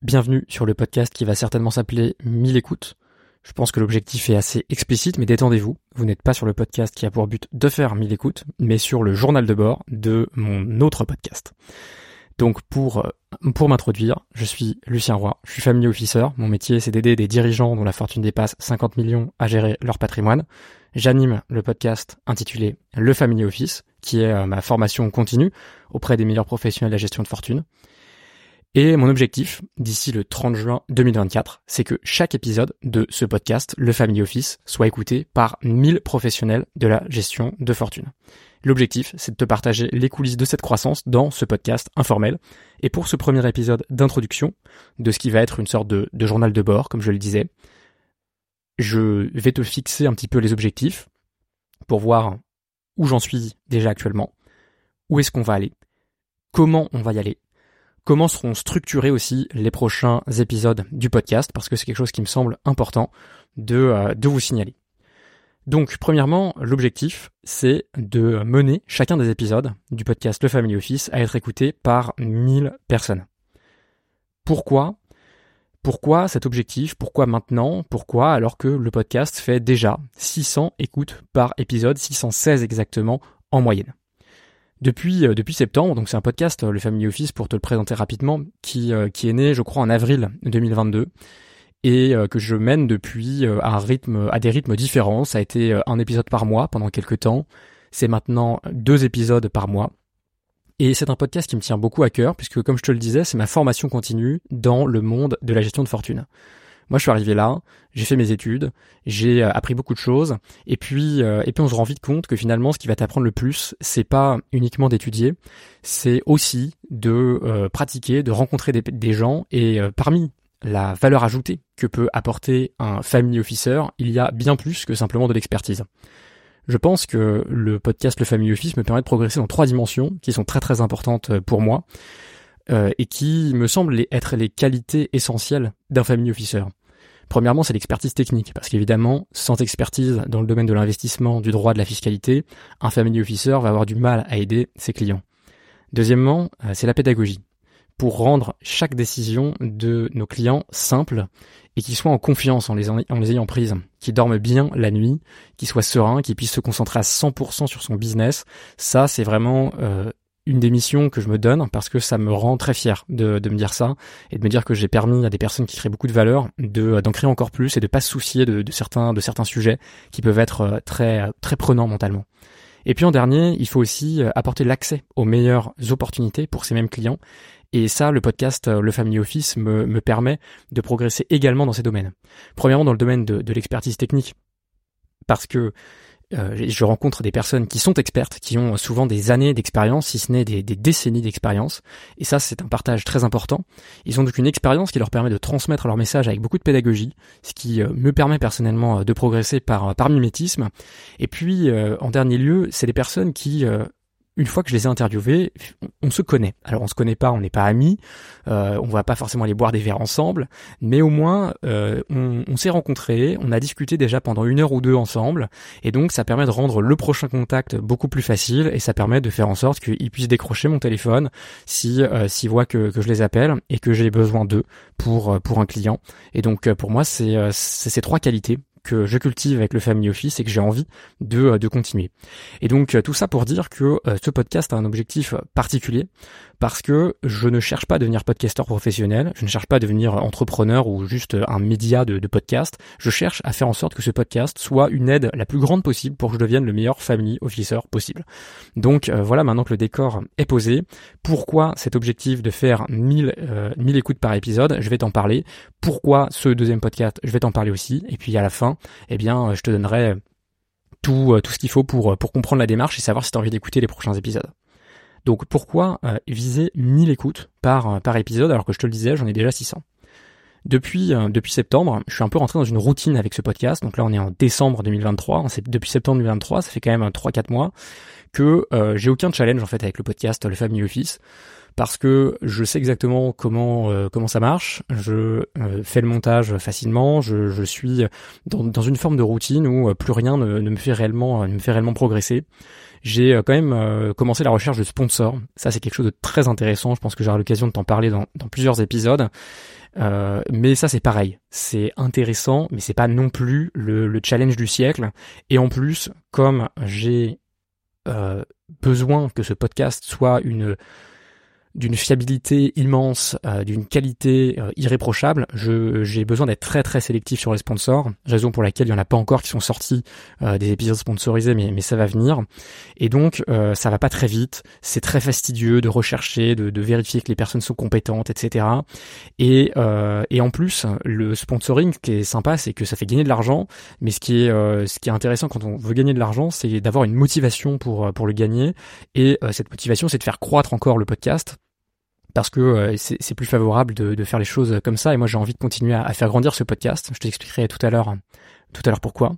Bienvenue sur le podcast qui va certainement s'appeler 1000 écoutes. Je pense que l'objectif est assez explicite, mais détendez-vous. Vous n'êtes pas sur le podcast qui a pour but de faire 1000 écoutes, mais sur le journal de bord de mon autre podcast. Donc pour, euh, pour m'introduire, je suis Lucien Roy, je suis family officer. Mon métier c'est d'aider des dirigeants dont la fortune dépasse 50 millions à gérer leur patrimoine. J'anime le podcast intitulé Le Family Office, qui est euh, ma formation continue auprès des meilleurs professionnels de la gestion de fortune. Et mon objectif, d'ici le 30 juin 2024, c'est que chaque épisode de ce podcast, le Family Office, soit écouté par 1000 professionnels de la gestion de fortune. L'objectif, c'est de te partager les coulisses de cette croissance dans ce podcast informel. Et pour ce premier épisode d'introduction, de ce qui va être une sorte de, de journal de bord, comme je le disais, je vais te fixer un petit peu les objectifs pour voir où j'en suis déjà actuellement, où est-ce qu'on va aller, comment on va y aller, comment seront structurés aussi les prochains épisodes du podcast, parce que c'est quelque chose qui me semble important de, euh, de vous signaler. Donc, premièrement, l'objectif, c'est de mener chacun des épisodes du podcast Le Family Office à être écouté par 1000 personnes. Pourquoi? Pourquoi cet objectif? Pourquoi maintenant? Pourquoi alors que le podcast fait déjà 600 écoutes par épisode, 616 exactement en moyenne? Depuis, euh, depuis septembre, donc c'est un podcast, euh, le Family Office, pour te le présenter rapidement, qui, euh, qui est né, je crois, en avril 2022 et que je mène depuis un rythme, à des rythmes différents. Ça a été un épisode par mois pendant quelques temps. C'est maintenant deux épisodes par mois. Et c'est un podcast qui me tient beaucoup à cœur, puisque comme je te le disais, c'est ma formation continue dans le monde de la gestion de fortune. Moi, je suis arrivé là, j'ai fait mes études, j'ai euh, appris beaucoup de choses, et puis euh, et puis on se rend vite compte que finalement, ce qui va t'apprendre le plus, c'est pas uniquement d'étudier, c'est aussi de euh, pratiquer, de rencontrer des, gens, et parmi la valeur ajoutée que peut apporter un family officer, il y a bien plus que simplement de l'expertise. Je pense que le podcast Le Family Office me permet de progresser dans trois dimensions qui sont très très importantes pour moi. Euh, et qui me semblent être les qualités essentielles d'un family officer. Premièrement, c'est l'expertise technique, parce qu'évidemment, sans expertise dans le domaine de l'investissement, du droit, de la fiscalité, un family officer va avoir du mal à aider ses clients. Deuxièmement, euh, c'est la pédagogie, pour rendre chaque décision de nos clients simple et qui soient en confiance en les, ayant prises, qui dorment bien la nuit, qui soient sereins, qui puissent se concentrer à 100% sur son business. Ça, c'est vraiment euh, une des missions que je me donne parce que ça me rend très fier de, de me dire ça et de me dire que j'ai permis à des personnes qui créent beaucoup de valeur de d'en créer encore plus et de pas se soucier de, de, certains de certains sujets qui peuvent être euh, très très prenants mentalement. Et puis en dernier, il faut aussi euh, apporter l'accès aux meilleures opportunités pour ces mêmes clients. Et ça, le podcast euh, Le Family Office me, me permet de progresser également dans ces domaines. Premièrement, dans le domaine de, de l'expertise technique, parce que euh, je rencontre des personnes qui sont expertes, qui ont souvent des années d'expérience, si ce n'est des, décennies d'expérience. Et ça, c'est un partage très important. Ils ont donc une expérience qui leur permet de transmettre leur message avec beaucoup de pédagogie, ce qui euh, me permet personnellement euh, de progresser par, par mimétisme. Et puis, en dernier lieu, c'est des personnes qui une fois que je les ai interviewés, on se connaît. Alors on se connaît pas, on n'est pas amis, euh, on va pas forcément aller boire des verres ensemble, mais au moins euh, on, s'est rencontrés, on a discuté déjà pendant une heure ou deux ensemble, et donc ça permet de rendre le prochain contact beaucoup plus facile, et ça permet de faire en sorte qu'ils puissent décrocher mon téléphone si euh, s'ils voient que, que je les appelle et que j'ai besoin d'eux pour euh, pour un client. Et donc pour moi c'est ces trois qualités que je cultive avec le Family Office et que j'ai envie de, euh, de continuer. Et donc euh, tout ça pour dire que euh, ce podcast a un objectif particulier parce que je ne cherche pas à devenir podcasteur professionnel, je ne cherche pas à devenir entrepreneur ou juste un média de, podcast, je cherche à faire en sorte que ce podcast soit une aide la plus grande possible pour que je devienne le meilleur family officer possible. Donc voilà, maintenant que le décor est posé, pourquoi cet objectif de faire 1000, 1000 écoutes par épisode, je vais t'en parler. Pourquoi ce deuxième podcast, je vais t'en parler aussi. Et puis à la fin, eh bien, je te donnerai tout, euh, tout ce qu'il faut pour, euh, comprendre la démarche et savoir si tu as envie d'écouter les prochains épisodes. Donc pourquoi euh, viser 1000 écoutes par, par épisode alors que je te le disais, j'en ai déjà 600 depuis, depuis septembre, je suis un peu rentré dans une routine avec ce podcast. Donc là, on est en décembre 2023. Depuis septembre 2023, ça fait quand même 3-4 mois que j'ai aucun challenge en fait avec le podcast Le Family Office parce que je sais exactement comment euh, comment ça marche. Je euh, fais le montage facilement. Je, je suis dans, dans, une forme de routine où euh, plus rien ne, ne, me fait réellement ne me fait réellement progresser. J'ai quand même commencé la recherche de sponsors. Ça c'est quelque chose de très intéressant. Je pense que j'aurai l'occasion de t'en parler dans, dans plusieurs épisodes. Euh, mais ça c'est pareil, c'est intéressant, mais c'est pas non plus le, le, challenge du siècle. Et en plus, comme j'ai euh, besoin que ce podcast soit une d'une fiabilité immense, euh, d'une qualité euh, irréprochable, j'ai besoin d'être très très sélectif sur les sponsors, raison pour laquelle il y en a pas encore qui sont sortis euh, des épisodes sponsorisés, mais, mais ça va venir. Et donc ça va pas très vite, c'est très fastidieux de rechercher, de, de, vérifier que les personnes sont compétentes, etc. Et, et en plus, le sponsoring, ce qui est sympa, c'est que ça fait gagner de l'argent, mais ce qui est ce qui est intéressant quand on veut gagner de l'argent, c'est d'avoir une motivation pour pour le gagner. Et cette motivation, c'est de faire croître encore le podcast parce que euh, c'est plus favorable de, faire les choses comme ça. Et moi, j'ai envie de continuer à, faire grandir ce podcast. Je t'expliquerai tout à l'heure, tout à l'heure pourquoi.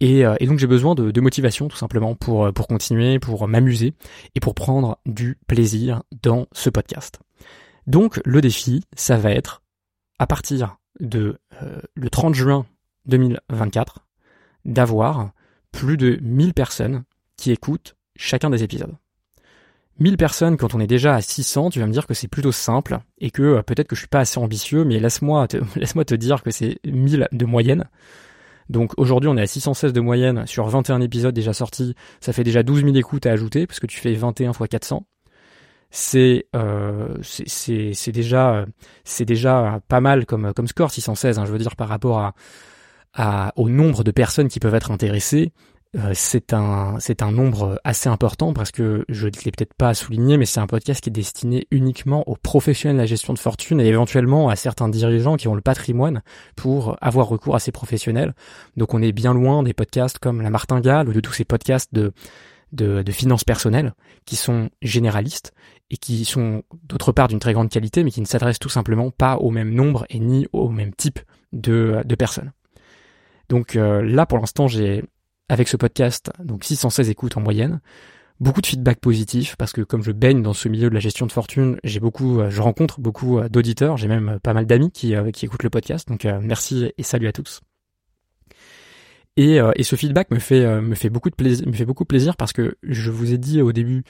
Et, euh, donc j'ai besoin de, motivation tout simplement pour euh, pour continuer, pour m'amuser et pour prendre du plaisir dans ce podcast. Donc le défi, ça va être à partir de le 30 juin 2024 d'avoir plus de 1000 personnes qui écoutent chacun des épisodes. 1000 personnes quand on est déjà à 600, tu vas me dire que c'est plutôt simple et que euh, peut-être que je suis pas assez ambitieux, mais laisse-moi te, laisse-moi te dire que c'est 1000 de moyenne. Donc aujourd'hui on est à 616 de moyenne sur 21 épisodes déjà sortis, ça fait déjà 12 000 écoutes à ajouter parce que tu fais 21 x 400. C'est euh, c'est c'est déjà c'est déjà pas mal comme comme score 616 hein, je veux dire par rapport à, à au nombre de personnes qui peuvent être intéressées c'est un c'est un nombre assez important parce que je ne l'ai peut-être pas souligné, mais c'est un podcast qui est destiné uniquement aux professionnels de la gestion de fortune et éventuellement à certains dirigeants qui ont le patrimoine pour avoir recours à ces professionnels. Donc on est bien loin des podcasts comme la Martingale ou de tous ces podcasts de de, de finances personnelles qui sont généralistes et qui sont d'autre part d'une très grande qualité mais qui ne s'adressent tout simplement pas au même nombre et ni au même type de, de personnes. Donc euh, là pour l'instant j'ai avec ce podcast, donc 616 écoutes en moyenne. Beaucoup de feedback positif parce que comme je baigne dans ce milieu de la gestion de fortune, j'ai beaucoup, euh, je rencontre beaucoup euh, d'auditeurs, j'ai même euh, pas mal d'amis qui, qui écoutent le podcast. Donc merci et salut à tous. Et, et ce feedback me fait me fait beaucoup de plaisir, me fait beaucoup plaisir parce que je vous ai dit au début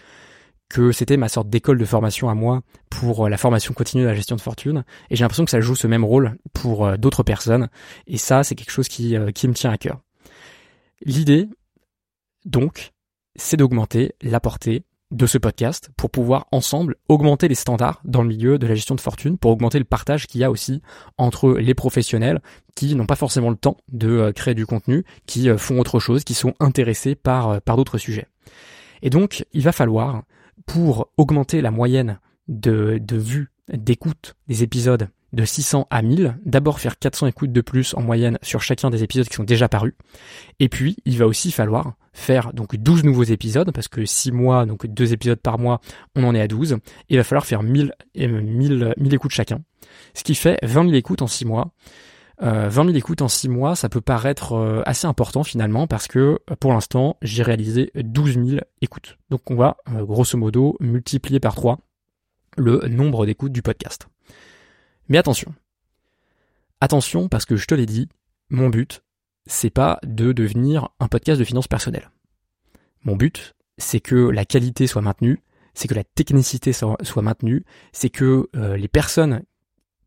que c'était ma sorte d'école de formation à moi pour la formation continue de la gestion de fortune et j'ai l'impression que ça joue ce même rôle pour d'autres personnes et ça c'est quelque chose qui, qui me tient à cœur. L'idée, donc, c'est d'augmenter la portée de ce podcast pour pouvoir ensemble augmenter les standards dans le milieu de la gestion de fortune, pour augmenter le partage qu'il y a aussi entre les professionnels qui n'ont pas forcément le temps de euh, créer du contenu, qui euh, font autre chose, qui sont intéressés par, euh, par d'autres sujets. Et donc, il va falloir, pour augmenter la moyenne de, de vues, d'écoute des épisodes de 600 à 1000, d'abord faire 400 écoutes de plus en moyenne sur chacun des épisodes qui sont déjà parus. Et puis, il va aussi falloir faire donc 12 nouveaux épisodes, parce que 6 mois, donc 2 épisodes par mois, on en est à 12. il va falloir faire 1000, 1000, 1000 écoutes chacun. Ce qui fait 20 000 écoutes en 6 mois. Euh, 20 000 écoutes en 6 mois, ça peut paraître euh, assez important finalement parce que pour l'instant, j'ai réalisé 12 000 écoutes. Donc on va euh, grosso modo multiplier par 3 le nombre d'écoutes du podcast. Mais attention. Attention parce que je te l'ai dit, mon but, c'est pas de devenir un podcast de finances personnelles. Mon but, c'est que la qualité soit maintenue, c'est que la technicité soit, maintenue, c'est que euh, les personnes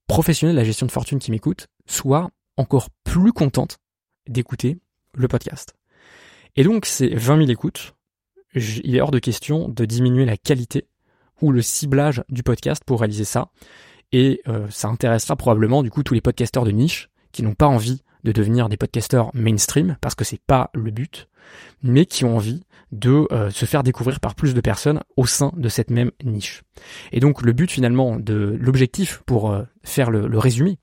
professionnelles de la gestion de fortune qui m'écoutent soient encore plus contentes d'écouter le podcast. Et donc, ces 20 000 écoutes, il est hors de question de diminuer la qualité ou le ciblage du podcast pour réaliser ça. Et euh, ça intéressera probablement du coup tous les podcasteurs de niche qui n'ont pas envie de devenir des podcasteurs mainstream parce que c'est pas le but, mais qui ont envie de euh, se faire découvrir par plus de personnes au sein de cette même niche. Et donc le but finalement de l'objectif pour euh, faire le, résumé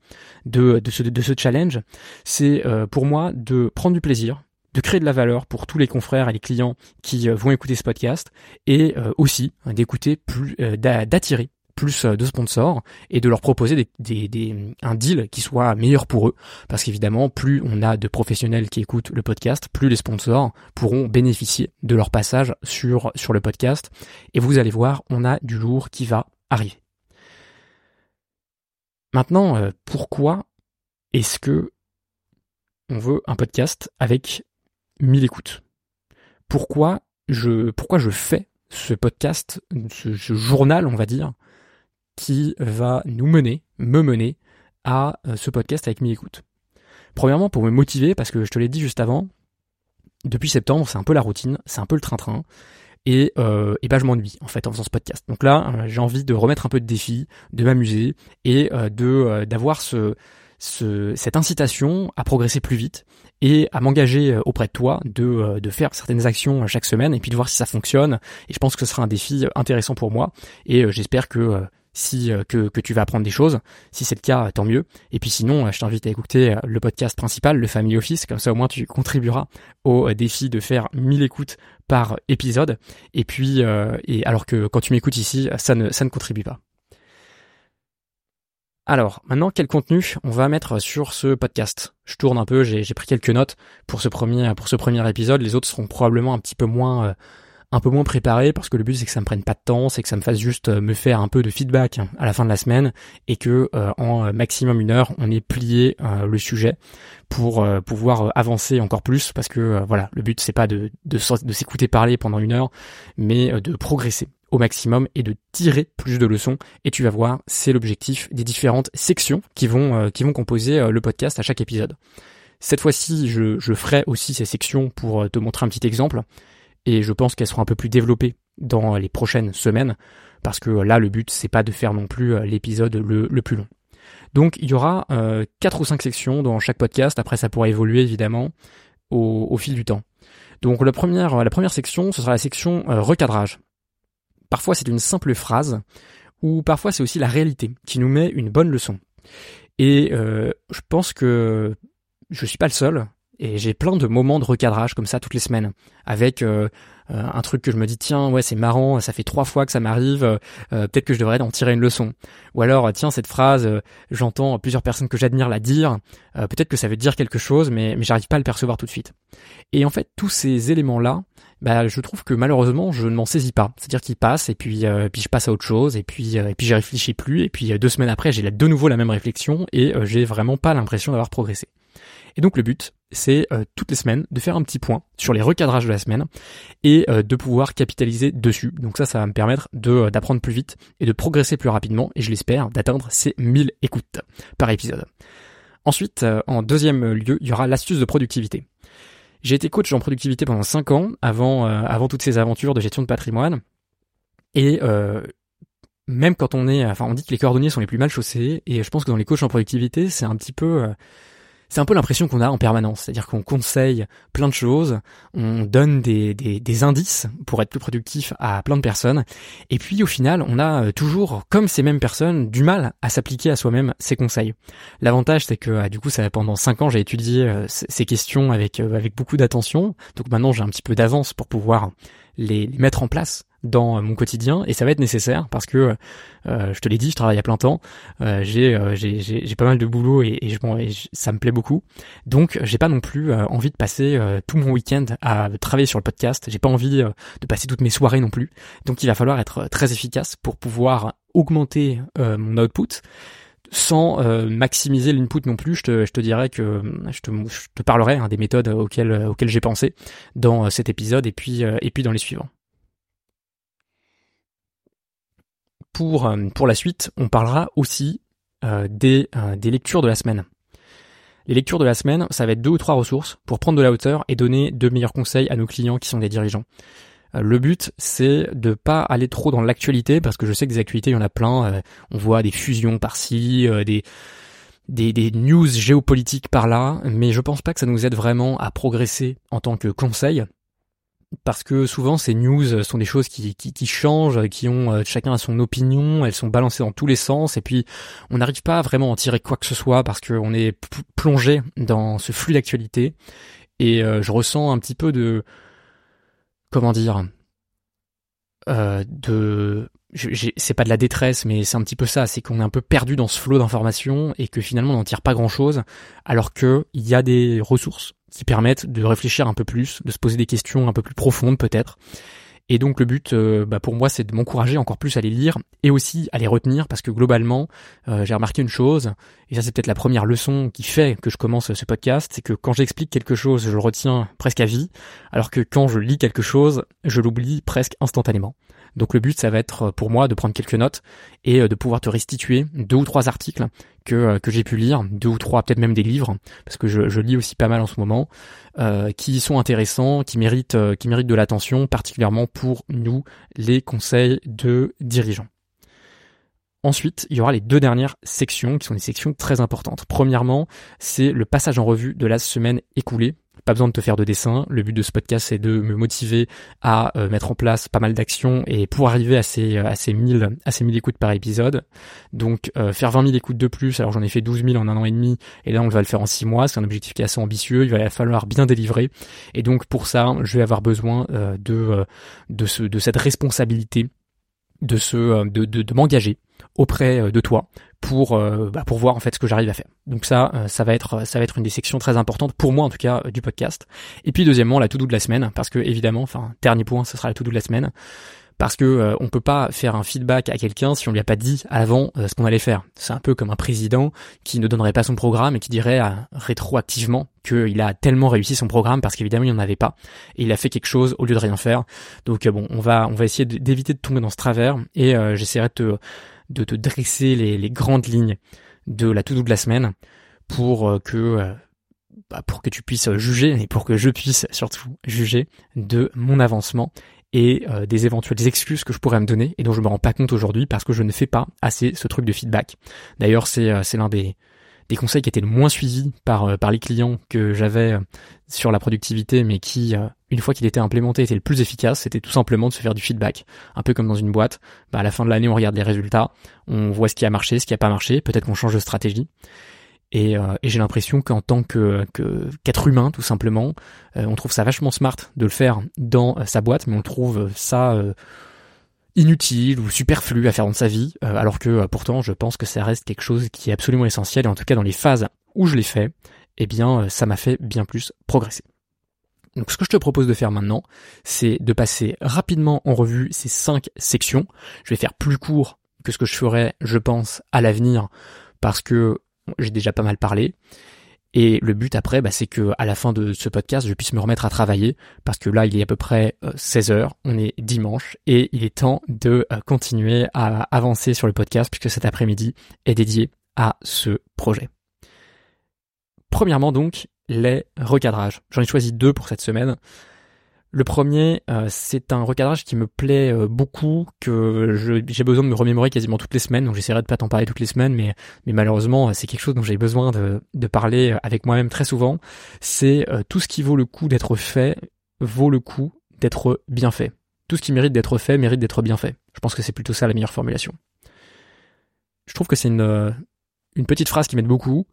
de, de, ce, de ce challenge, c'est pour moi de prendre du plaisir, de créer de la valeur pour tous les confrères et les clients qui vont écouter ce podcast et aussi d'écouter plus d'attirer plus euh, de sponsors et de leur proposer un deal qui soit meilleur pour eux. Parce qu'évidemment, plus on a de professionnels qui écoutent le podcast, plus les sponsors pourront bénéficier de leur passage sur, le podcast. Et vous allez voir, on a du lourd qui va arriver. Maintenant, euh, pourquoi est-ce que on veut un podcast avec 1000 écoutes? Pourquoi je fais ce podcast, ce journal, on va dire, qui va nous mener, me mener, à ce podcast avec 1000 écoutes Premièrement, pour me motiver, parce que je te l'ai dit juste avant, depuis septembre, c'est un peu la routine, c'est un peu le train-train. Et, euh, et bah, je m'ennuie en fait en faisant ce podcast. Donc là, euh, j'ai envie de remettre un peu de défi, de m'amuser et euh, de euh, d'avoir ce, ce, cette incitation à progresser plus vite et à m'engager auprès de toi de, de faire certaines actions chaque semaine et puis de voir si ça fonctionne. Et je pense que ce sera un défi intéressant pour moi et j'espère que si euh, que, que tu vas apprendre des choses. Si c'est le cas, tant mieux. Et puis sinon, euh, je t'invite à écouter euh, le podcast principal, le Family Office, comme ça au moins tu contribueras au défi de faire 1000 écoutes par épisode. Et puis, et alors que quand tu m'écoutes ici, ça ne, ça ne contribue pas. Alors, maintenant, quel contenu on va mettre sur ce podcast? Je tourne un peu, j'ai pris quelques notes pour ce premier, pour ce premier épisode. Les autres seront probablement un petit peu moins un peu moins préparé parce que le but c'est que ça me prenne pas de temps, c'est que ça me fasse juste euh, me faire un peu de feedback à la fin de la semaine et que euh, en euh, maximum une heure on ait plié le sujet pour pouvoir avancer encore plus parce que voilà le but c'est pas de, de, de s'écouter parler pendant une heure mais de progresser au maximum et de tirer plus de leçons et tu vas voir c'est l'objectif des différentes sections qui vont qui vont composer le podcast à chaque épisode. Cette fois-ci, je, je ferai aussi ces sections pour te montrer un petit exemple et je pense qu'elles seront un peu plus développées dans les prochaines semaines parce que là le but c'est pas de faire non plus euh, l'épisode le, plus long. Donc il y aura euh, quatre ou cinq sections dans chaque podcast. Après ça pourra évoluer évidemment au, fil du temps. Donc la première section ce sera la section euh, recadrage. Parfois c'est une simple phrase ou parfois c'est aussi la réalité qui nous met une bonne leçon. Et je pense que je suis pas le seul et j'ai plein de moments de recadrage comme ça toutes les semaines, avec euh, euh, un truc que je me dis tiens ouais c'est marrant, ça fait trois fois que ça m'arrive, euh, peut-être que je devrais en tirer une leçon. Ou alors tiens cette phrase, j'entends plusieurs personnes que j'admire la dire, peut-être que ça veut dire quelque chose, mais mais j'arrive pas à le percevoir tout de suite. Et en fait tous ces éléments là, bah je trouve que malheureusement je ne m'en saisis pas. C'est-à-dire qu'ils passent et puis puis je passe à autre chose et puis et puis j'y réfléchis plus et puis deux semaines après j'ai de nouveau la même réflexion et j'ai vraiment pas l'impression d'avoir progressé. Et donc le but, c'est euh, toutes les semaines de faire un petit point sur les recadrages de la semaine et euh, de pouvoir capitaliser dessus. Donc ça, ça va me permettre euh, d'apprendre plus vite et de progresser plus rapidement et je l'espère d'atteindre ces 1000 écoutes par épisode. Ensuite, en deuxième lieu, il y aura l'astuce de productivité. J'ai été coach en productivité pendant 5 ans avant avant toutes ces aventures de gestion de patrimoine et même quand on est, enfin on dit que les cordonniers sont les plus mal chaussés et je pense que dans les coachs en productivité, c'est un petit peu c'est un peu l'impression qu'on a en permanence. C'est-à-dire qu'on conseille plein de choses, on donne des, des, indices pour être plus productif à plein de personnes, et puis au final, on a euh, toujours, comme ces mêmes personnes, du mal à s'appliquer à soi-même ces conseils. L'avantage, c'est que ah, du coup, ça pendant cinq ans, j'ai étudié euh, ces questions avec euh, avec beaucoup d'attention. Donc maintenant, j'ai un petit peu d'avance pour pouvoir les mettre en place dans euh, mon quotidien et ça va être nécessaire parce que euh, je te l'ai dit, je travaille à plein temps, euh, j'ai, j'ai, pas mal de boulot et, je, ça me plaît beaucoup. Donc j'ai pas non plus envie de passer tout mon week-end à travailler sur le podcast. J'ai pas envie de passer toutes mes soirées non plus. Donc il va falloir être très efficace pour pouvoir augmenter mon output sans maximiser l'input non plus, je te, je te dirais que je te, je te parlerai hein, des méthodes auxquelles, auxquelles j'ai pensé dans cet épisode et puis, et puis dans les suivants. Pour, euh, pour la suite, on parlera aussi euh, des, euh, des lectures de la semaine. Les lectures de la semaine, ça va être deux ou trois ressources pour prendre de la hauteur et donner de meilleurs conseils à nos clients qui sont des dirigeants. Le but, c'est de pas aller trop dans l'actualité, parce que je sais que des actualités, il y en a plein. On voit des fusions par-ci, des, des, des news géopolitiques par-là, mais je pense pas que ça nous aide vraiment à progresser en tant que conseil parce que souvent ces news sont des choses qui, qui, qui changent, qui ont euh, chacun son opinion, elles sont balancées dans tous les sens, et puis on n'arrive pas vraiment à en tirer quoi que ce soit parce qu'on est plongé dans ce flux d'actualité, et euh, je ressens un petit peu de comment dire euh, de c'est pas de la détresse mais c'est un petit peu ça c'est qu'on est un peu perdu dans ce flot d'informations et que finalement on n'en tire pas grand chose alors que il y a des ressources qui permettent de réfléchir un peu plus, de se poser des questions un peu plus profondes peut-être. Et donc le but, euh, bah, pour moi, c'est de m'encourager encore plus à les lire et aussi à les retenir parce que globalement, euh, j'ai remarqué une chose, et ça c'est peut-être la première leçon qui fait que je commence ce podcast, c'est que quand j'explique quelque chose, je le retiens presque à vie, alors que quand je lis quelque chose, je l'oublie presque instantanément. Donc le but, ça va être euh, pour moi de prendre quelques notes et euh, de pouvoir te restituer deux ou trois articles que, euh, que j'ai pu lire, deux ou trois, peut-être même des livres, parce que je, je, lis aussi pas mal en ce moment, qui sont intéressants, qui méritent, qui méritent de l'attention, particulièrement pour nous, les conseils de dirigeants. Ensuite, il y aura les deux dernières sections qui sont des sections très importantes. Premièrement, c'est le passage en revue de la semaine écoulée. Pas besoin de te faire de dessin. Le but de ce podcast, c'est de me motiver à euh, mettre en place pas mal d'actions et pour arriver à ces, à ces 1000, à ces 1000 écoutes par épisode. Donc, euh, faire 20 000 écoutes de plus. Alors, j'en ai fait 12 000 en un an et demi. Et là, on va le faire en 6 mois. C'est un objectif qui est assez ambitieux. Il va falloir bien délivrer. Et donc, pour ça, je vais avoir besoin euh, de, de, ce, de cette responsabilité de de, de, de m'engager auprès de toi pour euh, bah, pour voir en fait ce que j'arrive à faire. Donc ça euh, ça va être ça va être une des sections très importantes pour moi en tout cas euh, du podcast. Et puis deuxièmement la to-do de la semaine parce que évidemment enfin dernier point ce sera la to-do de la semaine parce que on peut pas faire un feedback à quelqu'un si on lui a pas dit avant ce qu'on allait faire. C'est un peu comme un président qui ne donnerait pas son programme et qui dirait rétroactivement qu'il a tellement réussi son programme parce qu'évidemment il n'y en avait pas et il a fait quelque chose au lieu de rien faire. Donc bon, on va on va essayer d'éviter de tomber dans ce travers et j'essaierai de te de te dresser les, grandes lignes de la to-do de la semaine pour euh, que euh, bah, pour que tu puisses juger et pour que je puisse surtout juger de mon avancement et euh, des éventuelles excuses que je pourrais me donner et dont je me rends pas compte aujourd'hui parce que je ne fais pas assez ce truc de feedback. D'ailleurs, c'est c'est l'un des des conseils qui étaient le moins suivis par, euh, par les clients que j'avais euh, sur la productivité, mais qui, euh, une fois qu'il était implémenté, était le plus efficace, c'était tout simplement de se faire du feedback. Un peu comme dans une boîte, bah à la fin de l'année, on regarde les résultats, on voit ce qui a marché, ce qui a pas marché, peut-être qu'on change de stratégie. Et, et j'ai l'impression qu'en tant que qu'être humain, tout simplement, on trouve ça vachement smart de le faire dans sa boîte, mais on trouve ça inutile ou superflu à faire dans sa vie, euh, alors que euh, pourtant je pense que ça reste quelque chose qui est absolument essentiel, et en tout cas dans les phases où je l'ai fait, eh bien euh, ça m'a fait bien plus progresser. Donc ce que je te propose de faire maintenant, c'est de passer rapidement en revue ces cinq sections. Je vais faire plus court que ce que je ferai, je pense, à l'avenir, parce que j'ai déjà pas mal parlé. Et le but après, bah, c'est que à la fin de ce podcast, je puisse me remettre à travailler parce que là, il est à peu près 16 euh, heures, on est dimanche et il est temps de euh, continuer à avancer sur le podcast puisque cet après-midi est dédié à ce projet. Premièrement donc, les recadrages. J'en ai choisi deux pour cette semaine. Le premier, euh, c'est un recadrage qui me plaît euh, beaucoup, que j'ai besoin de me remémorer quasiment toutes les semaines, donc j'essaierai de pas t'en parler toutes les semaines, mais, mais malheureusement c'est quelque chose dont j'ai besoin de, de, parler avec moi-même très souvent. C'est euh, tout ce qui vaut le coup d'être fait vaut le coup d'être bien fait. Tout ce qui mérite d'être fait mérite d'être bien fait. Je pense que c'est plutôt ça la meilleure formulation. Je trouve que c'est une, une petite phrase qui m'aide beaucoup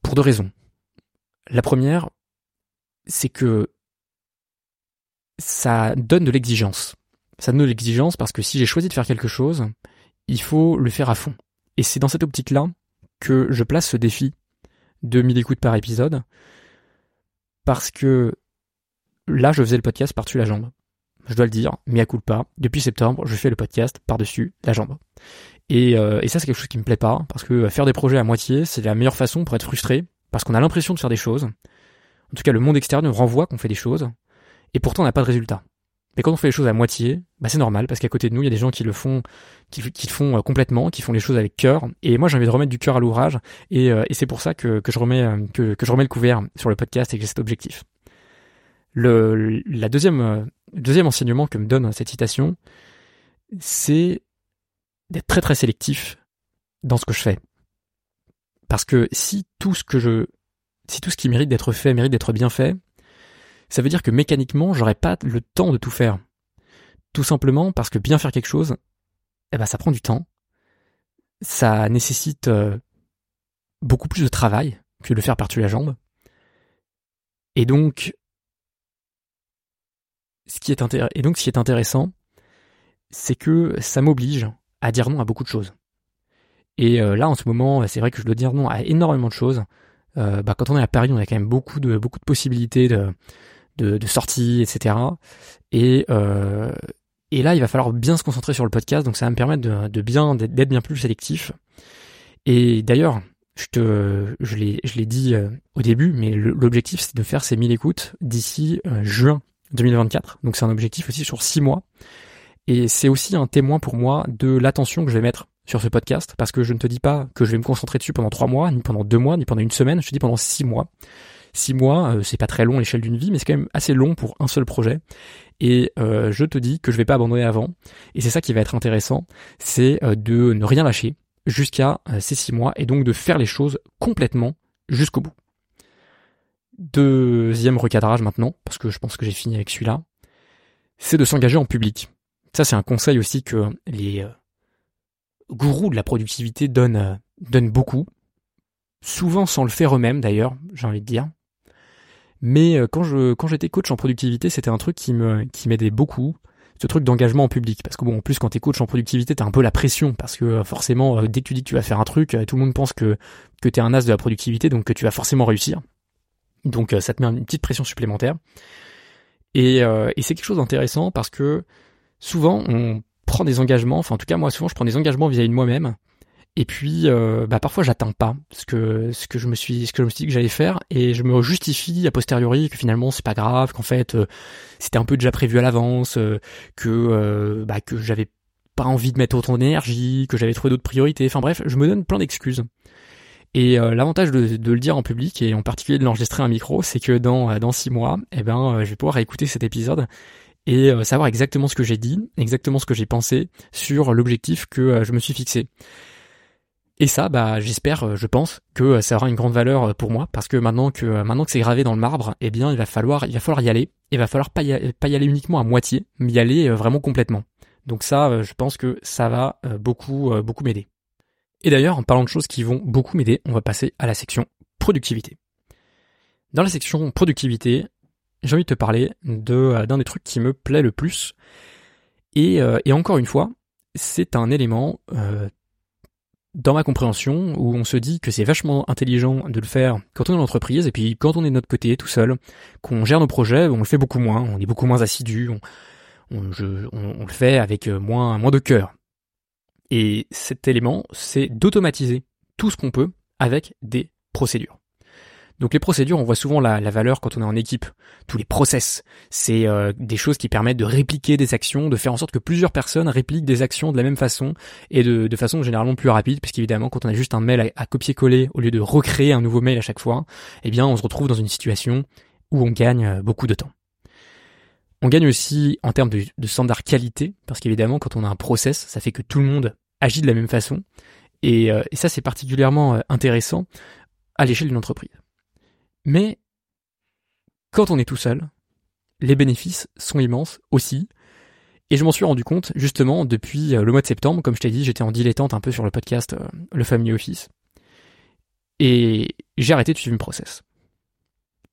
pour deux raisons. La première, c'est que ça donne de l'exigence. Ça donne de l'exigence parce que si j'ai choisi de faire quelque chose, il faut le faire à fond. Et c'est dans cette optique-là que je place ce défi de 1000 écoutes par épisode, parce que là, je faisais le podcast par-dessus la jambe. Je dois le dire, mais à coup pas. Depuis septembre, je fais le podcast par-dessus la jambe. Et, euh, et ça, c'est quelque chose qui me plaît pas, parce que faire des projets à moitié, c'est la meilleure façon pour être frustré, parce qu'on a l'impression de faire des choses. En tout cas, le monde nous renvoie qu'on fait des choses, et pourtant on n'a pas de résultat. Mais quand on fait les choses à moitié, bah c'est normal parce qu'à côté de nous, il y a des gens qui le font, qui, qui le font euh, complètement, qui font les choses avec cœur. Et moi, j'ai envie de remettre du cœur à l'ouvrage, et, euh, c'est pour ça que, je remets euh, que je remets le couvert sur le podcast et que j'ai cet objectif. Le la deuxième deuxième enseignement que me donne cette citation, c'est d'être très très sélectif dans ce que je fais. Parce que si tout ce que je si tout ce qui mérite d'être fait mérite d'être bien fait, ça veut dire que mécaniquement, j'aurais pas le temps de tout faire. Tout simplement parce que bien faire quelque chose, eh ben, ça prend du temps. Ça nécessite euh, beaucoup plus de travail que de le faire par-dessus la jambe. Et donc, ce qui est, intéressant, c'est que ça m'oblige à dire non à beaucoup de choses. Et euh, là, en ce moment, c'est vrai que je dois dire non à énormément de choses. Euh, bah, quand on est à Paris, on a quand même beaucoup de beaucoup de possibilités de de, de sorties, etc. Et, euh, et là, il va falloir bien se concentrer sur le podcast, donc ça va me permettre de, de bien d'être bien plus sélectif. Et d'ailleurs, je te, je l'ai, je l'ai dit euh, au début, mais l'objectif c'est de faire ces 1000 écoutes d'ici euh, juin 2024. Donc c'est un objectif aussi sur 6 mois. Et c'est aussi un témoin pour moi de l'attention que je vais mettre sur ce podcast, parce que je ne te dis pas que je vais me concentrer dessus pendant trois mois, ni pendant deux mois, ni pendant une semaine, je te dis pendant six mois. Six mois, euh, c'est pas très long à l'échelle d'une vie, mais c'est quand même assez long pour un seul projet. Et euh, je te dis que je vais pas abandonner avant. Et c'est ça qui va être intéressant, c'est euh, de ne rien lâcher jusqu'à ces six mois, et donc de faire les choses complètement jusqu'au bout. Deuxième recadrage maintenant, parce que je pense que j'ai fini avec celui-là, c'est de s'engager en public. Ça, c'est un conseil aussi que les gourous de la productivité donnent, donnent beaucoup, souvent sans le faire eux-mêmes d'ailleurs, j'ai envie de dire. Mais euh, quand je quand j'étais coach en productivité, c'était un truc qui me qui m'aidait beaucoup, ce truc d'engagement en public. Parce que bon, en plus quand t'es coach en productivité, t'as un peu la pression parce que euh, forcément, euh, dès que tu dis que tu vas faire un truc, tout le monde pense que que t'es un as de la productivité, donc que tu vas forcément réussir. Donc ça te met une petite pression supplémentaire. Et, et c'est quelque chose d'intéressant parce que souvent on prend des engagements, enfin en tout cas moi souvent je prends des engagements vis-à-vis de moi-même et puis, euh, bah parfois, j'atteins pas ce que ce que je me suis ce que je me suis dit que j'allais faire, et je me justifie a posteriori que finalement c'est pas grave, qu'en fait euh, c'était un peu déjà prévu à l'avance, euh, que bah que j'avais pas envie de mettre autant d'énergie, que j'avais trouvé d'autres priorités. Enfin bref, je me donne plein d'excuses. Et l'avantage de, de, le dire en public et en particulier de l'enregistrer un micro, c'est que dans dans six mois, eh ben, je vais pouvoir écouter cet épisode et savoir exactement ce que j'ai dit, exactement ce que j'ai pensé sur l'objectif que je me suis fixé. Et ça, bah, j'espère, euh, je pense que euh, ça aura une grande valeur euh, pour moi parce que maintenant que maintenant que c'est gravé dans le marbre, eh bien, il va falloir, il va falloir y aller. Il va falloir pas y aller, uniquement à moitié, mais y aller vraiment complètement. Donc ça, je pense que ça va beaucoup, beaucoup m'aider. Et d'ailleurs, en parlant de choses qui vont beaucoup m'aider, on va passer à la section productivité. Dans la section productivité, j'ai envie de te parler de d'un des trucs qui me plaît le plus. Et encore une fois, c'est un élément dans ma compréhension, où on se dit que c'est vachement intelligent de le faire quand on est en entreprise, et puis quand on est de notre côté, tout seul, qu'on gère nos projets, on le fait beaucoup moins, on est beaucoup moins assidu, on, le fait avec euh, moins, moins de cœur. Et cet élément, c'est d'automatiser tout ce qu'on peut avec des procédures. Donc les procédures, on voit souvent la, valeur quand on est en équipe. Tous les process, c'est euh, des choses qui permettent de répliquer des actions, de faire en sorte que plusieurs personnes répliquent des actions de la même façon et de, façon généralement plus rapide, puisqu'évidemment quand on a juste un mail à, copier-coller au lieu de recréer un nouveau mail à chaque fois, eh bien on se retrouve dans une situation où on gagne euh, beaucoup de temps. On gagne aussi en termes de, de standard qualité, parce qu'évidemment quand on a un process, ça fait que tout le monde agit de la même façon. Et, euh, et ça c'est particulièrement intéressant à l'échelle d'une entreprise. Mais quand on est tout seul, les bénéfices sont immenses aussi. Et je m'en suis rendu compte justement depuis euh, le mois de septembre, comme je t'ai dit, j'étais en dilettante un peu sur le podcast euh, Le Family Office. Et j'ai arrêté de suivre une process.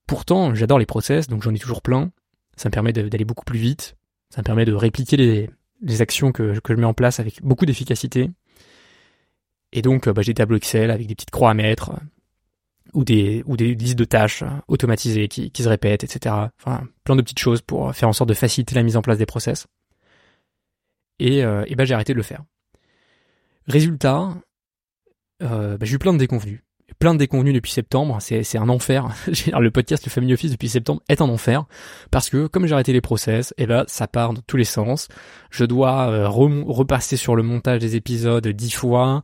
Pourtant, j'adore les process, donc j'en ai toujours plein. Ça me permet d'aller beaucoup plus vite. Ça me permet de répliquer les, actions que, je mets en place avec beaucoup d'efficacité. Et donc, euh, bah, j'ai des tableaux Excel avec des petites croix à mettre, ou des ou des listes de tâches automatisées qui, qui se répètent, etc. Enfin, plein de petites choses pour faire en sorte de faciliter la mise en place des process. Et, euh, et ben j'ai arrêté de le faire. Résultat, euh, bah, j'ai eu plein de déconvenus plein de déconvenus depuis septembre, c'est un enfer. le podcast Le Family Office depuis septembre est un enfer parce que comme j'ai arrêté les process, et ben ça part dans tous les sens. Je dois euh, repasser sur le montage des épisodes dix fois.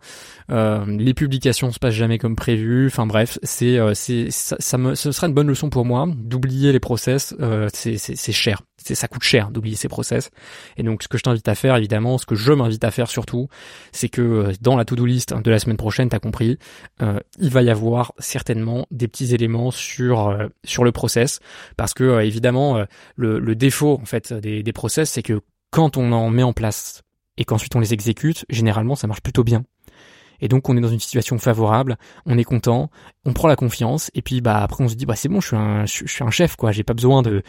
Euh, les publications se passent jamais comme prévu. Enfin bref, c'est euh, c'est ça, me ce sera une bonne leçon pour moi d'oublier les process. Euh, c'est c'est cher ça coûte cher d'oublier ces process. Et donc, ce que je t'invite à faire, évidemment, ce que je m'invite à faire surtout, c'est que euh, dans la to-do list de la semaine prochaine, t'as compris, euh, il va y avoir certainement des petits éléments sur euh, le process, parce que évidemment, le, le, défaut en fait des, des process, c'est que quand on en met en place et qu'ensuite on les exécute, généralement, ça marche plutôt bien. Et donc on est dans une situation favorable, on est content, on prend la confiance et puis bah après on se dit bah c'est bon, je suis un je, suis un chef quoi, j'ai pas besoin de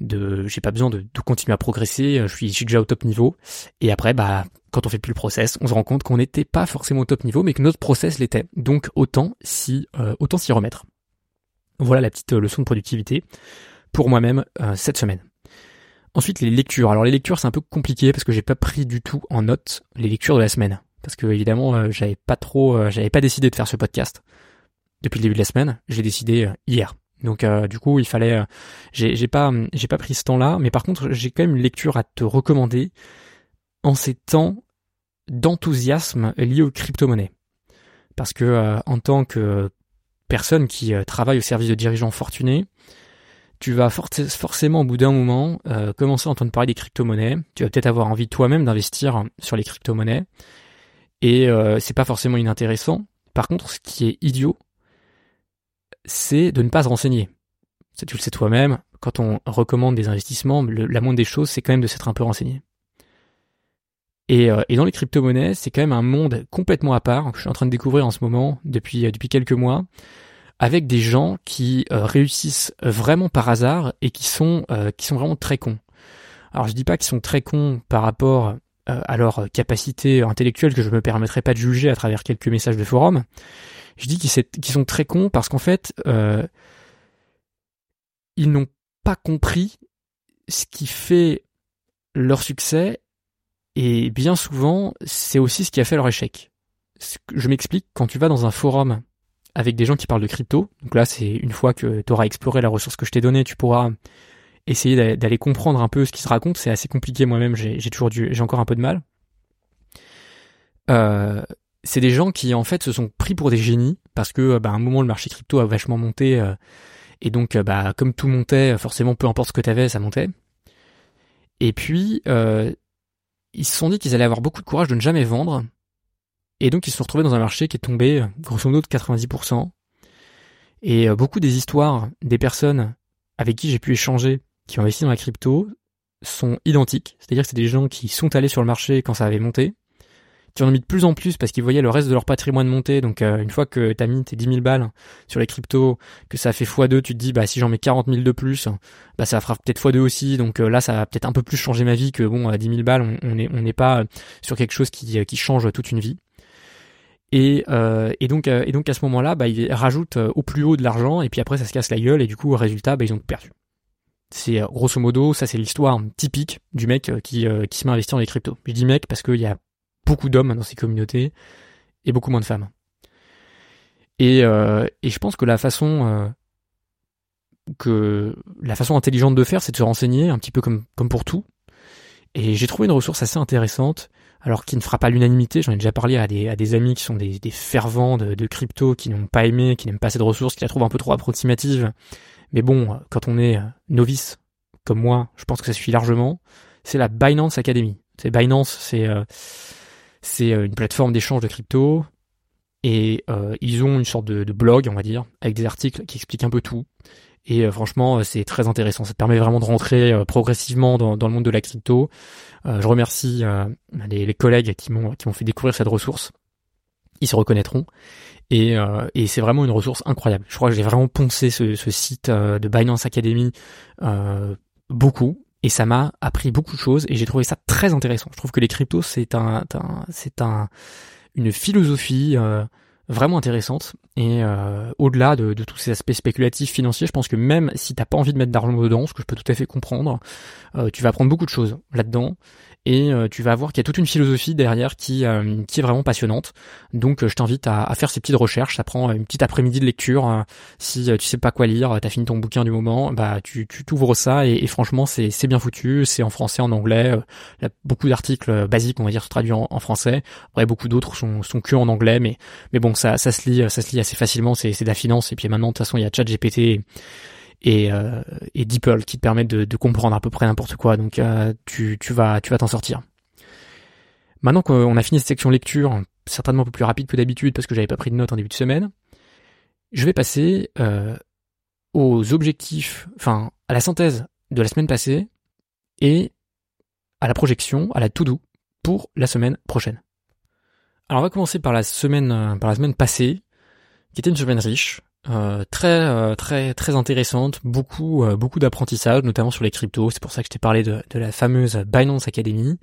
de j'ai pas besoin de, de, continuer à progresser, je suis, je suis déjà au top niveau. Et après bah quand on fait plus le process, on se rend compte qu'on n'était pas forcément au top niveau, mais que notre process l'était. Donc autant s'y euh, autant s'y remettre. Voilà la petite euh, leçon de productivité pour moi-même euh, cette semaine. Ensuite les lectures. Alors les lectures c'est un peu compliqué parce que j'ai pas pris du tout en note les lectures de la semaine parce que évidemment euh, j'avais pas trop, euh, j'avais pas décidé de faire ce podcast depuis le début de la semaine. J'ai décidé euh, hier. Donc du coup il fallait, j'ai pas, j'ai pas pris ce temps-là, mais par contre j'ai quand même une lecture à te recommander en ces temps d'enthousiasme lié aux crypto-monnaies. Parce que en tant que personne qui travaille au service de dirigeants fortunés, tu vas forcément au bout d'un moment commencer à entendre parler des crypto-monnaies. Tu vas peut-être avoir envie toi-même d'investir sur les crypto-monnaies. Et c'est pas forcément inintéressant. Par contre, ce qui est idiot, c'est de ne pas se renseigner. Ça, tu le sais toi-même, quand on recommande des investissements, la moindre des choses, c'est quand même de s'être un peu renseigné. Euh, et, dans les crypto-monnaies, c'est quand même un monde complètement à part que je suis en train de découvrir en ce moment depuis euh, depuis quelques mois, avec des gens qui euh, réussissent vraiment par hasard et qui sont qui sont vraiment très cons. Alors je dis pas qu'ils sont très cons par rapport à leur capacité intellectuelle que je me permettrai pas de juger à travers quelques messages de forum. Je dis qu'ils sont très cons parce qu'en fait ils n'ont pas compris ce qui fait leur succès et bien souvent, c'est aussi ce qui a fait leur échec. Je m'explique, quand tu vas dans un forum avec des gens qui parlent de crypto, donc là c'est une fois que tu auras exploré la ressource que je t'ai donnée, tu pourras essayer d'aller comprendre un peu ce qui se raconte, c'est assez compliqué moi-même, j'ai toujours j'ai encore un peu de mal. Euh, c'est des gens qui en fait se sont pris pour des génies parce que bah, à un moment le marché crypto a vachement monté euh, et donc bah comme tout montait forcément peu importe ce que tu avais ça montait et puis euh, ils se sont dit qu'ils allaient avoir beaucoup de courage de ne jamais vendre. Et donc ils se sont retrouvés dans un marché qui est tombé grosso modo de 90%. Et beaucoup des histoires des personnes avec qui j'ai pu échanger, qui ont investi dans la crypto, sont identiques. C'est-à-dire que c'est des gens qui sont allés sur le marché quand ça avait monté, qui en ont mis de plus en plus parce qu'ils voyaient le reste de leur patrimoine monter. Donc euh, une fois que t'as mis tes 10 000 balles sur les cryptos, que ça fait x2, tu te dis bah si j'en mets 40 000 de plus, bah ça fera peut-être x2 aussi. Donc euh, là ça va peut-être un peu plus changer ma vie que bon à 10 000 balles, on n'est on pas sur quelque chose qui, qui change toute une vie. Et, euh, et donc et donc à ce moment-là, bah ils rajoutent au plus haut de l'argent et puis après ça se casse la gueule et du coup au résultat bah ils ont perdu. C'est grosso modo, ça c'est l'histoire typique du mec qui, qui se met à investir dans les cryptos. Je dis mec parce qu'il y a beaucoup d'hommes dans ces communautés et beaucoup moins de femmes. Et, euh, je pense que la façon euh, que la façon intelligente de faire, c'est de se renseigner un petit peu comme pour tout. Et j'ai trouvé une ressource assez intéressante, alors qui ne fera pas l'unanimité. J'en ai déjà parlé à des, amis qui sont des, des fervents de, de crypto, qui n'ont pas aimé, qui n'aiment pas cette ressource, qui la trouvent un peu trop approximative. Mais bon, quand on est novice comme moi, je pense que ça suffit largement. C'est la Binance Academy. C'est Binance, c'est euh, euh, une plateforme d'échange de crypto et euh, ils ont une sorte de, blog, on va dire, avec des articles qui expliquent un peu tout. Et franchement, c'est très intéressant. Ça te permet vraiment de rentrer progressivement dans, le monde de la crypto. je remercie les, collègues qui m'ont qui m'ont fait découvrir cette ressource. Ils se reconnaîtront. Et, et c'est vraiment une ressource incroyable. Je crois que j'ai vraiment poncé ce, ce site de Binance Academy beaucoup et ça m'a appris beaucoup de choses et j'ai trouvé ça très intéressant. Je trouve que les cryptos c'est un, c'est un une philosophie euh, vraiment intéressante et euh, au-delà de, de, tous ces aspects spéculatifs financiers, je pense que même si t'as pas envie de mettre d'argent dedans, ce que je peux tout à fait comprendre, euh, tu vas apprendre beaucoup de choses là-dedans et euh, tu vas voir qu'il y a toute une philosophie derrière qui, euh, qui est vraiment passionnante. Donc euh, je t'invite à, à, faire ces petites recherches, ça prend une petite après-midi de lecture. si tu sais pas quoi lire, t'as fini ton bouquin du moment, bah tu t'ouvres ça et, franchement c'est bien foutu, c'est en français, en anglais. Beaucoup d'articles basiques, on va dire, traduits en, en français. Après beaucoup d'autres sont, sont que en anglais, mais mais bon ça ça se lit ça se lit assez facilement, c'est c'est de la finance et puis maintenant de toute façon il y a ChatGPT et, euh, qui te permettent de, comprendre à peu près n'importe quoi. Donc euh, tu, vas t'en sortir. Maintenant qu'on a fini cette section lecture, certainement un peu plus rapide que d'habitude parce que j'avais pas pris de notes en début de semaine, je vais passer euh, aux objectifs, enfin à la synthèse de la semaine passée et à la projection, à la to-do pour la semaine prochaine. Alors on va commencer par la semaine passée, qui était une semaine riche. Euh, très euh, très très intéressante, beaucoup euh, beaucoup d'apprentissage, notamment sur les cryptos. C'est pour ça que je t'ai parlé de, de, la fameuse Binance Academy.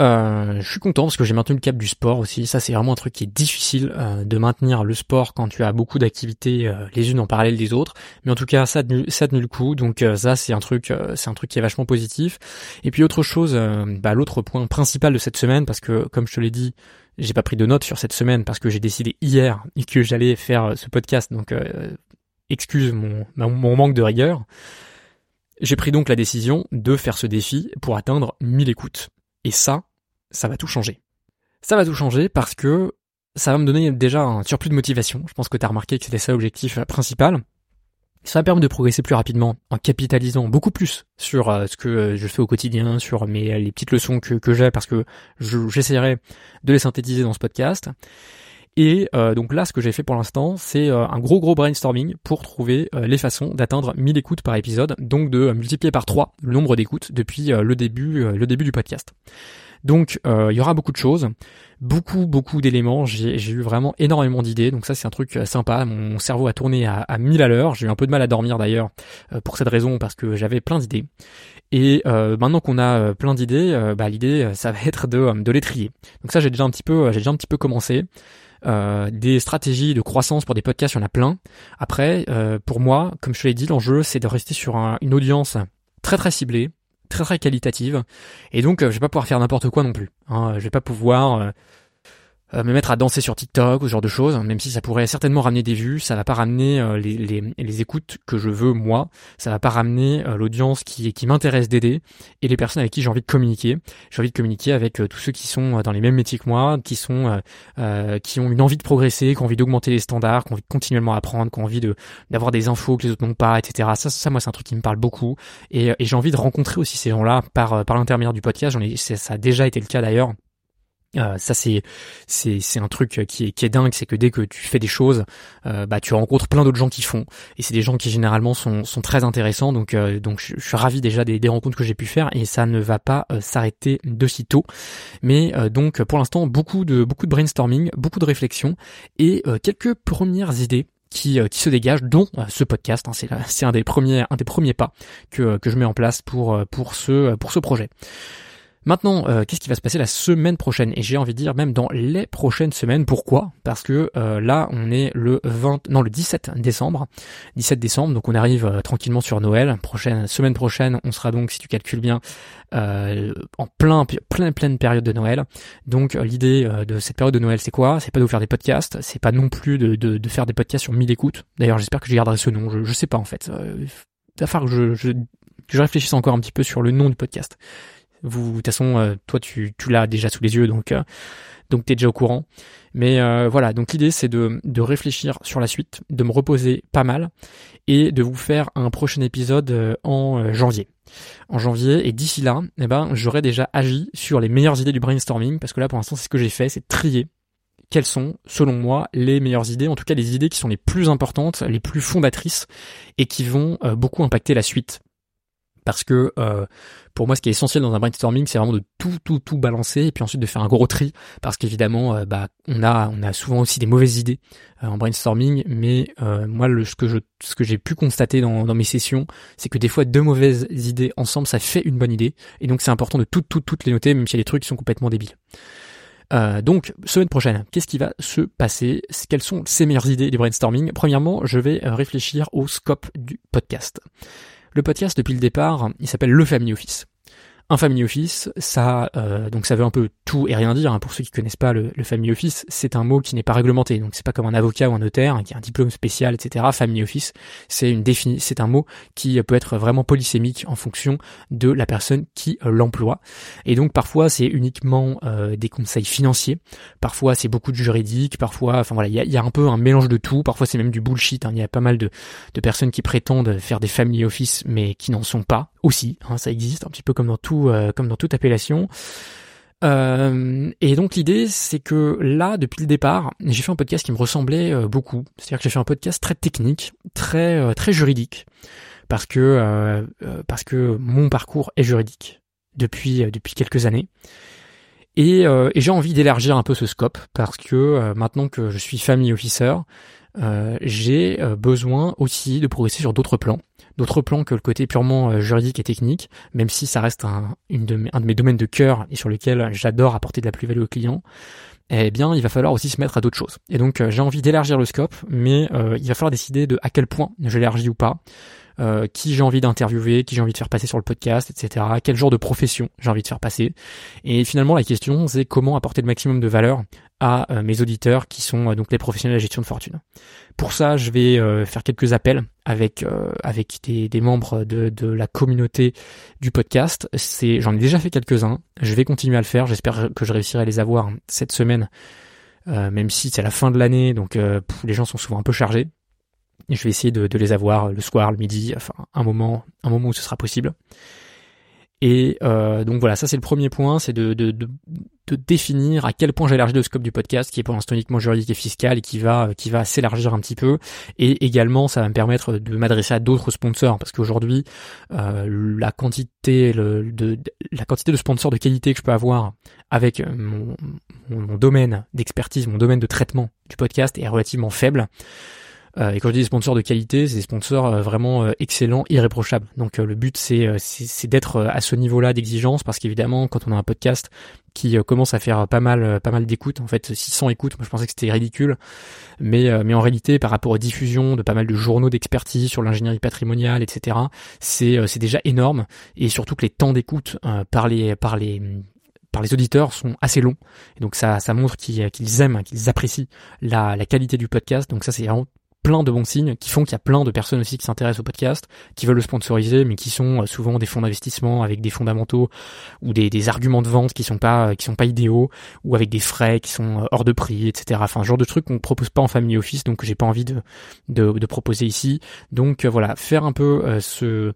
je suis content parce que j'ai maintenu le cap du sport aussi. Ça c'est vraiment un truc qui est difficile de maintenir le sport quand tu as beaucoup d'activités les unes en parallèle des autres. Mais en tout cas ça a tenu, ça tenu le coup. Donc ça c'est un truc c'est un truc qui est vachement positif. Et puis autre chose, bah, l'autre point principal de cette semaine parce que comme je te l'ai dit j'ai pas pris de notes sur cette semaine parce que j'ai décidé hier que j'allais faire ce podcast, donc euh, excuse mon, mon manque de rigueur. J'ai pris donc la décision de faire ce défi pour atteindre 1000 écoutes. Et ça, ça va tout changer. Ça va tout changer parce que ça va me donner déjà un surplus de motivation. Je pense que tu as remarqué que c'était ça l'objectif principal. Ça va permettre de progresser plus rapidement en capitalisant beaucoup plus sur euh, ce que euh, je fais au quotidien, sur mes les petites leçons que, j'ai parce que j'essaierai de les synthétiser dans ce podcast. Et euh, donc là, ce que j'ai fait pour l'instant, c'est un gros gros brainstorming pour trouver les façons d'atteindre 1000 écoutes par épisode, donc de multiplier par 3 le nombre d'écoutes depuis le début le début du podcast. Donc euh, il y aura beaucoup de choses, beaucoup beaucoup d'éléments. J'ai eu vraiment énormément d'idées, donc ça c'est un truc euh, sympa. Mon cerveau a tourné à, à 1000 à l'heure. J'ai eu un peu de mal à dormir d'ailleurs euh, pour cette raison parce que j'avais plein d'idées. Et maintenant qu'on a plein d'idées, bah, l'idée ça va être de, de les trier. Donc ça j'ai déjà un petit peu déjà un petit peu commencé. Des stratégies de croissance pour des podcasts, il y en a plein. Après, pour moi, comme je te l'ai dit, l'enjeu c'est de rester sur une audience très très ciblée, très très qualitative. Et donc, euh, je vais pas pouvoir faire n'importe quoi non plus. Hein. Je vais pas pouvoir euh, me mettre à danser sur TikTok ou ce genre de choses, même si ça pourrait certainement ramener des vues, ça va pas ramener euh, les, écoutes que je veux moi, ça va pas ramener euh, l'audience qui, m'intéresse d'aider et les personnes avec qui j'ai envie de communiquer. J'ai envie de communiquer avec tous ceux qui sont dans les mêmes métiers que moi, qui ont une envie de progresser, qui ont envie d'augmenter les standards, qui ont envie de continuellement apprendre, qui ont envie d'avoir des infos que les autres n'ont pas, etc. Ça, ça moi c'est un truc qui me parle beaucoup et, j'ai envie de rencontrer aussi ces gens-là par l'intermédiaire du podcast. J'en ça a déjà été le cas d'ailleurs euh, ça c'est c'est c'est un truc qui est qui est dingue, c'est que dès que tu fais des choses, euh, bah tu rencontres plein d'autres gens qui font, et c'est des gens qui généralement sont sont très intéressants. Donc euh, donc je, suis ravi déjà des, des rencontres que j'ai pu faire et ça ne va pas s'arrêter de sitôt. Mais donc pour l'instant beaucoup de beaucoup de brainstorming, beaucoup de réflexion et quelques premières idées qui, qui se dégagent, dont ce podcast. Hein, c'est c'est un des premiers un des premiers pas que que je mets en place pour pour ce pour ce projet. Maintenant, euh, qu'est-ce qui va se passer la semaine prochaine? Et j'ai envie de dire même dans les prochaines semaines. Pourquoi? Parce que euh, là, on est le 20, non le 17 décembre. 17 décembre, donc on arrive euh, tranquillement sur Noël. Prochaine semaine prochaine, on sera donc, si tu calcules bien, en plein, plein, pleine période de Noël. Donc l'idée de cette période de Noël, c'est quoi? C'est pas de vous faire des podcasts, c'est pas non plus de, de, de, faire des podcasts sur 1000 écoutes. D'ailleurs, j'espère que je garderai ce nom. Je, je sais pas en fait. il va falloir que je, je, que je réfléchisse encore un petit peu sur le nom du podcast. Vous, de toute façon, euh, toi, tu, tu l'as déjà sous les yeux, donc euh, donc t'es déjà au courant. Mais euh, voilà, donc l'idée c'est de, de réfléchir sur la suite, de me reposer pas mal et de vous faire un prochain épisode en janvier. En janvier et d'ici là, eh ben j'aurai déjà agi sur les meilleures idées du brainstorming parce que là pour l'instant c'est ce que j'ai fait, c'est trier quelles sont, selon moi, les meilleures idées, en tout cas les idées qui sont les plus importantes, les plus fondatrices et qui vont beaucoup impacter la suite parce que euh, pour moi ce qui est essentiel dans un brainstorming c'est vraiment de tout tout tout balancer et puis ensuite de faire un gros tri. Parce qu'évidemment euh, bah on a on a souvent aussi des mauvaises idées euh, en brainstorming. Mais moi le, ce que je ce que j'ai pu constater dans, dans mes sessions c'est que des fois deux mauvaises idées ensemble ça fait une bonne idée. Et donc c'est important de toutes toutes toutes les noter même s'il y a des trucs qui sont complètement débiles. Donc, semaine prochaine, qu'est-ce qui va se passer? Quelles sont ces meilleures idées du brainstorming? Premièrement, je vais réfléchir au scope du podcast. Le podcast, depuis le départ, il s'appelle Le Family Office. Un family office, ça, euh, donc ça veut un peu tout et rien dire. Hein. Pour ceux qui connaissent pas le, family office, c'est un mot qui n'est pas réglementé. Donc c'est pas comme un avocat ou un notaire hein, qui a un diplôme spécial, etc. Family office, c'est une défini, c'est un mot qui peut être vraiment polysémique en fonction de la personne qui euh, l'emploie. Et donc parfois c'est uniquement euh, des conseils financiers, parfois c'est beaucoup de juridique, parfois, enfin voilà, il y a, un peu un mélange de tout. Parfois c'est même du bullshit. Hein. Il y a pas mal de, de personnes qui prétendent faire des family office mais qui n'en sont pas aussi. Hein, ça existe un petit peu comme dans tout, euh, comme dans toute appellation. Euh, et donc l'idée, c'est que là, depuis le départ, j'ai fait un podcast qui me ressemblait euh, beaucoup. C'est-à-dire que j'ai fait un podcast très technique, très très juridique, parce que parce que mon parcours est juridique depuis depuis quelques années. Et, et j'ai envie d'élargir un peu ce scope parce que maintenant que je suis family officer, j'ai besoin aussi de progresser sur d'autres plans d'autres plans que le côté purement euh, juridique et technique, même si ça reste un, une de, un de mes domaines de cœur et sur lequel j'adore apporter de la plus-value aux clients, eh bien, il va falloir aussi se mettre à d'autres choses. Et donc, euh, j'ai envie d'élargir le scope, mais euh, il va falloir décider de à quel point je l'élargis ou pas, qui j'ai envie d'interviewer, qui j'ai envie de faire passer sur le podcast, etc. Quel genre de profession j'ai envie de faire passer. Et finalement, la question, c'est comment apporter le maximum de valeur à mes auditeurs qui sont donc les professionnels de la gestion de fortune. Pour ça, je vais faire quelques appels avec avec des, des membres de, de la communauté du podcast. C'est j'en ai déjà fait quelques-uns. Je vais continuer à le faire. J'espère que je réussirai à les avoir cette semaine, même si c'est la fin de l'année, donc les gens sont souvent un peu chargés. Je vais essayer de, de, les avoir le soir, le midi, enfin un moment, un moment où ce sera possible. Et euh, donc voilà, ça c'est le premier point, c'est de, de, de, de, définir à quel point j'élargis le scope du podcast, qui est pour l'instant uniquement juridique et fiscal, et qui va qui va s'élargir un petit peu. Et également, ça va me permettre de m'adresser à d'autres sponsors, parce qu'aujourd'hui, euh, la quantité le, de, la quantité de sponsors de qualité que je peux avoir avec mon, mon domaine d'expertise, mon domaine de traitement du podcast est relativement faible. Euh, et quand je dis des sponsors de qualité, c'est des sponsors euh, vraiment euh, excellents, irréprochables. Donc le but c'est c'est d'être à ce niveau-là d'exigence parce qu'évidemment quand on a un podcast qui commence à faire pas mal pas mal d'écoutes, en fait 600 écoutes, moi je pensais que c'était ridicule, mais mais en réalité par rapport aux diffusions de pas mal de journaux d'expertise sur l'ingénierie patrimoniale, etc. C'est c'est déjà énorme et surtout que les temps d'écoute par les par les par les auditeurs sont assez longs. Et donc ça, ça montre qu'ils aiment, qu'ils apprécient la, la qualité du podcast. Donc ça c'est vraiment plein de bons signes qui font qu'il y a plein de personnes aussi qui s'intéressent au podcast, qui veulent le sponsoriser, mais qui sont euh, souvent des fonds d'investissement avec des fondamentaux ou des, arguments de vente qui sont pas euh, qui sont pas idéaux ou avec des frais qui sont euh, hors de prix, etc. Enfin, genre de trucs qu'on propose pas en family office, donc j'ai pas envie de, de proposer ici. Donc voilà, faire un peu ce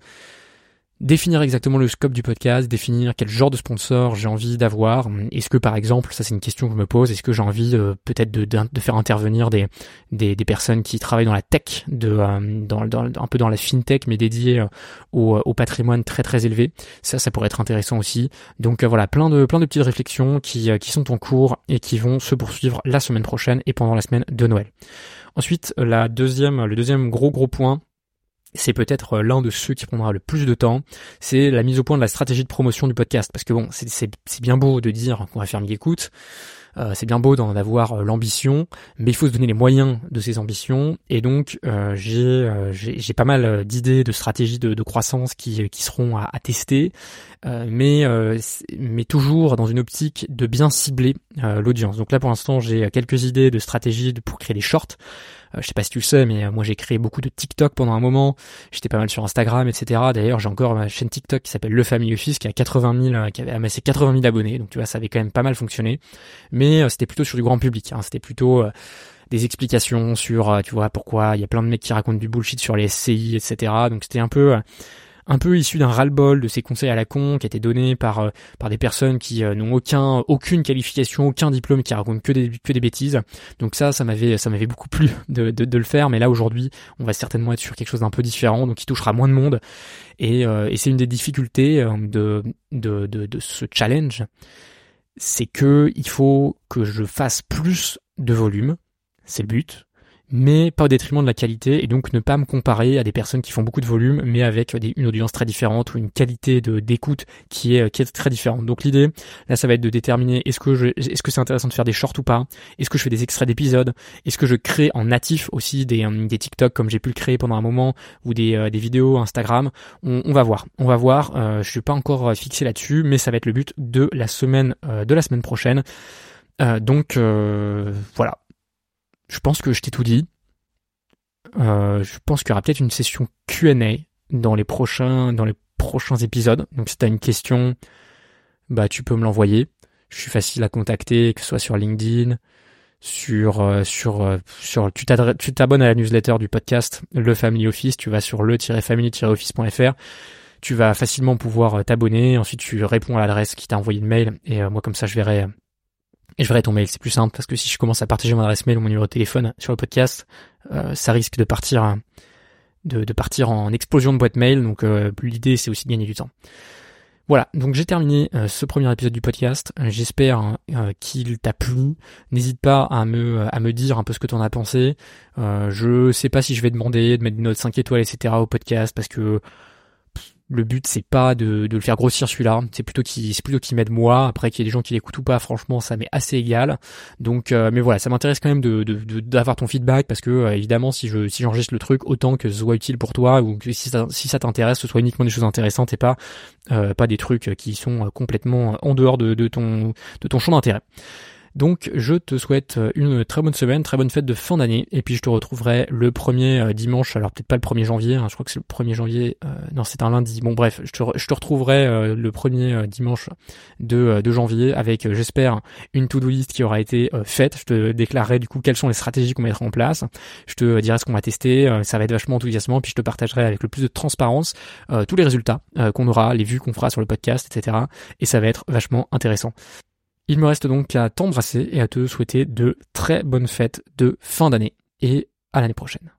définir exactement le scope du podcast, définir quel genre de sponsor j'ai envie d'avoir. Est-ce que par exemple, ça c'est une question que je me pose, est-ce que j'ai envie euh, peut-être de, faire intervenir des, des, personnes qui travaillent dans la tech, de, euh, dans, dans, un peu dans la fintech, mais dédiées euh, au, au, patrimoine très très élevé? Ça, ça pourrait être intéressant aussi. Donc voilà, plein de plein de petites réflexions qui, qui sont en cours et qui vont se poursuivre la semaine prochaine et pendant la semaine de Noël. Ensuite, la deuxième, le deuxième gros gros point, c'est peut-être euh, l'un de ceux qui prendra le plus de temps, c'est la mise au point de la stratégie de promotion du podcast. Parce que bon, c'est bien beau de dire qu'on va faire mille écoutes, euh, c'est bien beau d'en avoir euh, l'ambition, mais il faut se donner les moyens de ces ambitions. Et donc j'ai pas mal d'idées, de stratégies de, croissance qui, qui seront à, à tester, mais mais toujours dans une optique de bien cibler l'audience. Donc là pour l'instant j'ai quelques idées de stratégies pour créer des shorts. Euh, je sais pas si tu le sais, mais euh, moi j'ai créé beaucoup de TikTok pendant un moment. J'étais pas mal sur Instagram, etc. D'ailleurs, j'ai encore ma chaîne TikTok qui s'appelle Le Family Office, qui a 80 000, euh, qui avait amassé 80 000 abonnés. Donc tu vois, ça avait quand même pas mal fonctionné. Mais c'était plutôt sur du grand public. Hein. C'était plutôt des explications sur, tu vois, pourquoi il y a plein de mecs qui racontent du bullshit sur les SCI, etc. Donc c'était un peu un peu issu d'un ras-le-bol de ces conseils à la con qui étaient donnés par euh, par des personnes qui euh, n'ont aucun aucune qualification, aucun diplôme, qui racontent que des que des bêtises. Donc ça, ça m'avait ça m'avait beaucoup plu de, de, le faire, mais là aujourd'hui, on va certainement être sur quelque chose d'un peu différent, donc qui touchera moins de monde. Et, euh, et c'est une des difficultés de, de, de, de ce challenge, c'est que il faut que je fasse plus de volume, c'est le but, mais pas au détriment de la qualité et donc ne pas me comparer à des personnes qui font beaucoup de volume mais avec une audience très différente ou une qualité d'écoute qui est très différente. Donc l'idée là ça va être de déterminer est-ce que je est-ce que c'est intéressant de faire des shorts ou pas? Est-ce que je fais des extraits d'épisodes? Est-ce que je crée en natif aussi des euh, des TikTok comme j'ai pu le créer pendant un moment ou des euh, des vidéos Instagram? On, on, va voir. On va voir, euh, je suis pas encore fixé là-dessus mais ça va être le but de la semaine de la semaine prochaine. donc voilà, je pense que je t'ai tout dit. Euh, je pense qu'il y aura peut-être une session Q&A dans les prochains dans les prochains épisodes. Donc si tu as une question, bah tu peux me l'envoyer. Je suis facile à contacter, que ce soit sur LinkedIn, sur euh, sur euh, sur tu t'abonnes à la newsletter du podcast Le Family Office, tu vas sur le-family-office.fr. Tu vas facilement pouvoir t'abonner, ensuite tu réponds à l'adresse qui t'a envoyé le mail et moi comme ça je verrai et je verrai ton mail, c'est plus simple parce que si je commence à partager mon adresse mail ou mon numéro de téléphone sur le podcast, euh, ça risque de partir de, de, partir en explosion de boîte mail. Donc euh, l'idée c'est aussi de gagner du temps. Voilà, donc j'ai terminé euh, ce premier épisode du podcast. J'espère qu'il t'a plu. N'hésite pas à me à me dire un peu ce que tu en as pensé. je sais pas si je vais demander de mettre une note 5 étoiles, etc. au podcast parce que le but c'est pas de, de, le faire grossir celui-là, c'est plutôt qu'il c'est plutôt qu'il m'aide moi. Après qu'il y ait des gens qui l'écoutent ou pas, franchement ça m'est assez égal. Donc euh, mais voilà, ça m'intéresse quand même de d'avoir ton feedback parce que euh, évidemment si je si j'enregistre le truc autant que ce soit utile pour toi ou que si ça si ça t'intéresse, ce soit uniquement des choses intéressantes et pas euh, pas des trucs qui sont complètement en dehors de, de ton de ton champ d'intérêt. Donc je te souhaite une très bonne semaine, très bonne fête de fin d'année, et puis je te retrouverai le premier dimanche, alors peut-être pas le 1er janvier, hein, je crois que c'est le 1er janvier, non c'est un lundi, bon bref, je te, je te retrouverai le premier dimanche de, de janvier avec, j'espère, une to-do list qui aura été faite, je te déclarerai du coup quelles sont les stratégies qu'on mettra en place, je te dirai ce qu'on va tester, ça va être vachement enthousiasmant, puis je te partagerai avec le plus de transparence tous les résultats qu'on aura, les vues qu'on fera sur le podcast, etc. Et ça va être vachement intéressant. Il me reste donc à t'embrasser et à te souhaiter de très bonnes fêtes de fin d'année et à l'année prochaine.